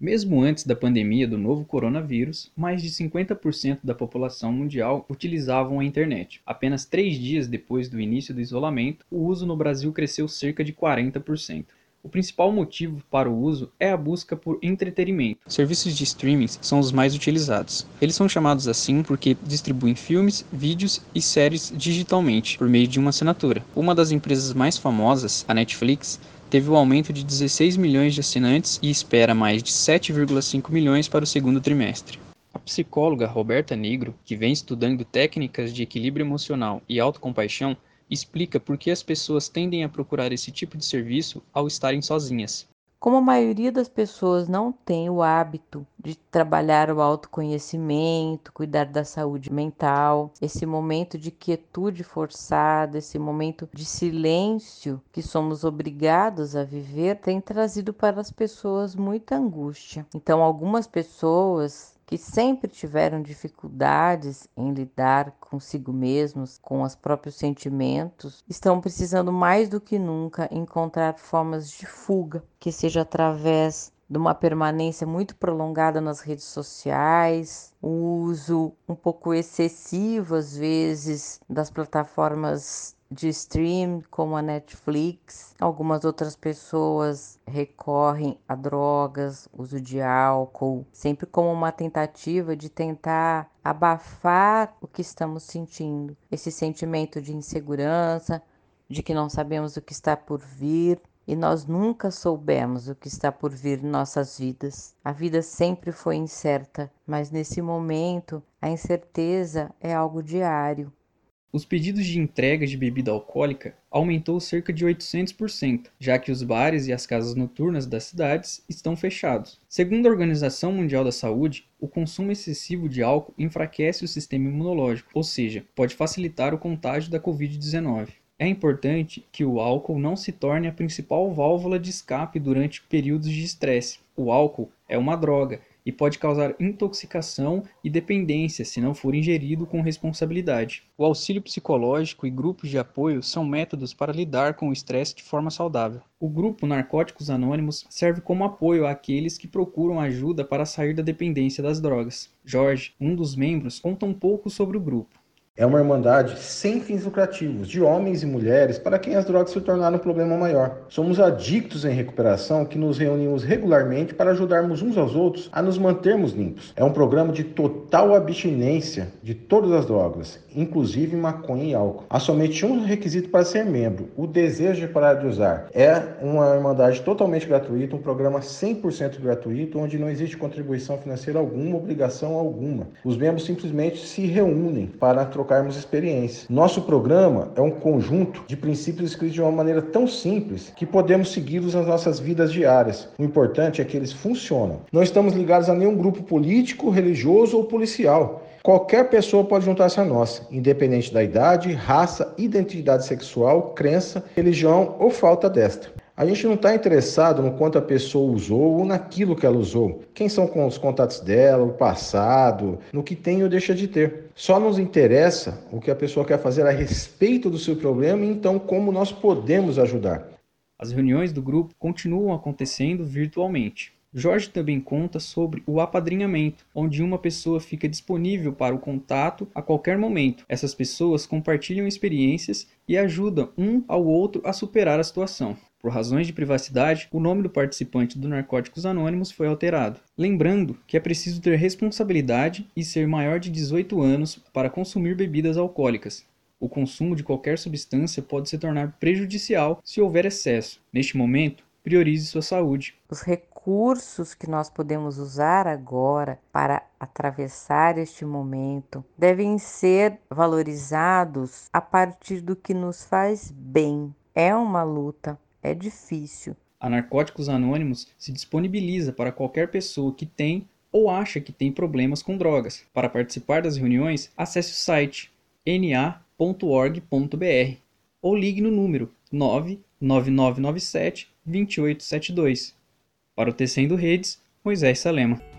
Mesmo antes da pandemia do novo coronavírus, mais de 50% da população mundial utilizavam a internet. Apenas três dias depois do início do isolamento, o uso no Brasil cresceu cerca de 40%. O principal motivo para o uso é a busca por entretenimento. Serviços de streaming são os mais utilizados. Eles são chamados assim porque distribuem filmes, vídeos e séries digitalmente por meio de uma assinatura. Uma das empresas mais famosas, a Netflix, teve um aumento de 16 milhões de assinantes e espera mais de 7,5 milhões para o segundo trimestre. A psicóloga Roberta Negro, que vem estudando técnicas de equilíbrio emocional e autocompaixão, explica por que as pessoas tendem a procurar esse tipo de serviço ao estarem sozinhas. Como a maioria das pessoas não tem o hábito de trabalhar o autoconhecimento, cuidar da saúde mental, esse momento de quietude forçada, esse momento de silêncio que somos obrigados a viver, tem trazido para as pessoas muita angústia. Então, algumas pessoas que sempre tiveram dificuldades em lidar consigo mesmos, com os próprios sentimentos, estão precisando mais do que nunca encontrar formas de fuga, que seja através de uma permanência muito prolongada nas redes sociais, o uso um pouco excessivo às vezes das plataformas de stream, como a Netflix. Algumas outras pessoas recorrem a drogas, uso de álcool, sempre como uma tentativa de tentar abafar o que estamos sentindo, esse sentimento de insegurança, de que não sabemos o que está por vir. E nós nunca soubemos o que está por vir em nossas vidas. A vida sempre foi incerta, mas nesse momento a incerteza é algo diário. Os pedidos de entrega de bebida alcoólica aumentou cerca de 800%, já que os bares e as casas noturnas das cidades estão fechados. Segundo a Organização Mundial da Saúde, o consumo excessivo de álcool enfraquece o sistema imunológico, ou seja, pode facilitar o contágio da Covid-19. É importante que o álcool não se torne a principal válvula de escape durante períodos de estresse. O álcool é uma droga e pode causar intoxicação e dependência se não for ingerido com responsabilidade. O auxílio psicológico e grupos de apoio são métodos para lidar com o estresse de forma saudável. O grupo Narcóticos Anônimos serve como apoio àqueles que procuram ajuda para sair da dependência das drogas. Jorge, um dos membros, conta um pouco sobre o grupo. É uma irmandade sem fins lucrativos, de homens e mulheres para quem as drogas se tornaram um problema maior. Somos adictos em recuperação que nos reunimos regularmente para ajudarmos uns aos outros a nos mantermos limpos. É um programa de total abstinência de todas as drogas, inclusive maconha e álcool. Há somente um requisito para ser membro: o desejo de parar de usar. É uma irmandade totalmente gratuita, um programa 100% gratuito, onde não existe contribuição financeira alguma, obrigação alguma. Os membros simplesmente se reúnem para trocar trocarmos experiência. Nosso programa é um conjunto de princípios escritos de uma maneira tão simples que podemos segui-los nas nossas vidas diárias. O importante é que eles funcionam. Não estamos ligados a nenhum grupo político, religioso ou policial. Qualquer pessoa pode juntar-se a nós, independente da idade, raça, identidade sexual, crença, religião ou falta desta. A gente não está interessado no quanto a pessoa usou ou naquilo que ela usou. Quem são os contatos dela, o passado, no que tem ou deixa de ter. Só nos interessa o que a pessoa quer fazer a respeito do seu problema e então como nós podemos ajudar. As reuniões do grupo continuam acontecendo virtualmente. Jorge também conta sobre o apadrinhamento, onde uma pessoa fica disponível para o contato a qualquer momento. Essas pessoas compartilham experiências e ajudam um ao outro a superar a situação. Por razões de privacidade, o nome do participante do Narcóticos Anônimos foi alterado. Lembrando que é preciso ter responsabilidade e ser maior de 18 anos para consumir bebidas alcoólicas. O consumo de qualquer substância pode se tornar prejudicial se houver excesso. Neste momento, priorize sua saúde. Os recursos que nós podemos usar agora para atravessar este momento devem ser valorizados a partir do que nos faz bem. É uma luta, é difícil. A Narcóticos Anônimos se disponibiliza para qualquer pessoa que tem ou acha que tem problemas com drogas. Para participar das reuniões, acesse o site na.org.br ou ligue no número 99997 2872. Para o Tecendo Redes, Moisés Salema.